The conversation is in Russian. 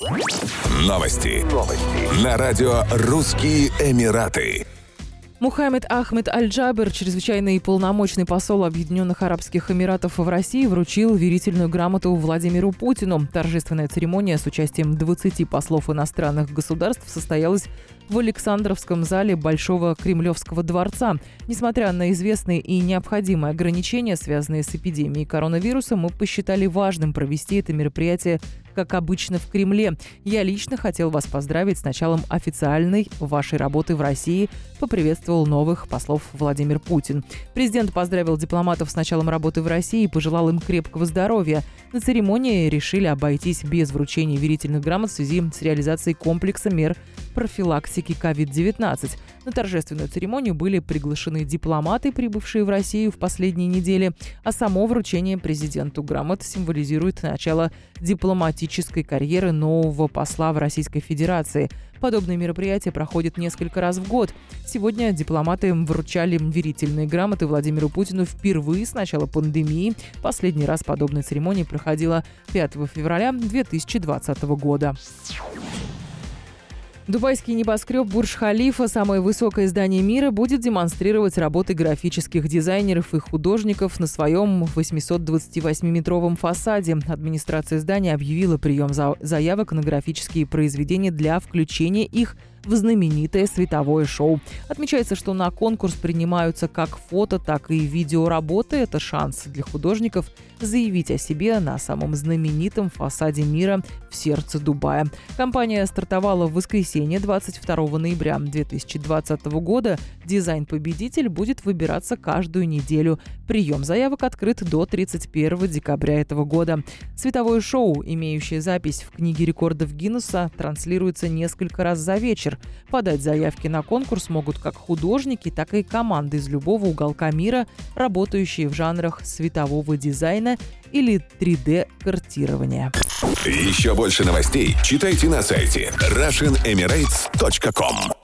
Новости. Новости. На радио «Русские Эмираты». Мухаммед Ахмед Аль-Джабер, чрезвычайный и полномочный посол Объединенных Арабских Эмиратов в России, вручил верительную грамоту Владимиру Путину. Торжественная церемония с участием 20 послов иностранных государств состоялась в Александровском зале Большого Кремлевского дворца. Несмотря на известные и необходимые ограничения, связанные с эпидемией коронавируса, мы посчитали важным провести это мероприятие как обычно в Кремле. Я лично хотел вас поздравить с началом официальной вашей работы в России, поприветствовал новых послов Владимир Путин. Президент поздравил дипломатов с началом работы в России и пожелал им крепкого здоровья. На церемонии решили обойтись без вручения верительных грамот в связи с реализацией комплекса мер профилактики COVID-19. На торжественную церемонию были приглашены дипломаты, прибывшие в Россию в последние недели, а само вручение президенту грамот символизирует начало дипломатической карьеры нового посла в Российской Федерации. Подобные мероприятия проходят несколько раз в год. Сегодня дипломаты вручали верительные грамоты Владимиру Путину впервые с начала пандемии. Последний раз подобная церемония проходила 5 февраля 2020 года. Дубайский небоскреб Бурж-Халифа, самое высокое здание мира, будет демонстрировать работы графических дизайнеров и художников на своем 828-метровом фасаде. Администрация здания объявила прием заявок на графические произведения для включения их в знаменитое световое шоу. Отмечается, что на конкурс принимаются как фото, так и видеоработы. Это шанс для художников заявить о себе на самом знаменитом фасаде мира в сердце Дубая. Компания стартовала в воскресенье 22 ноября 2020 года. Дизайн-победитель будет выбираться каждую неделю. Прием заявок открыт до 31 декабря этого года. Световое шоу, имеющее запись в книге рекордов Гиннесса, транслируется несколько раз за вечер вечер. Подать заявки на конкурс могут как художники, так и команды из любого уголка мира, работающие в жанрах светового дизайна или 3D-картирования. Еще больше новостей читайте на сайте RussianEmirates.com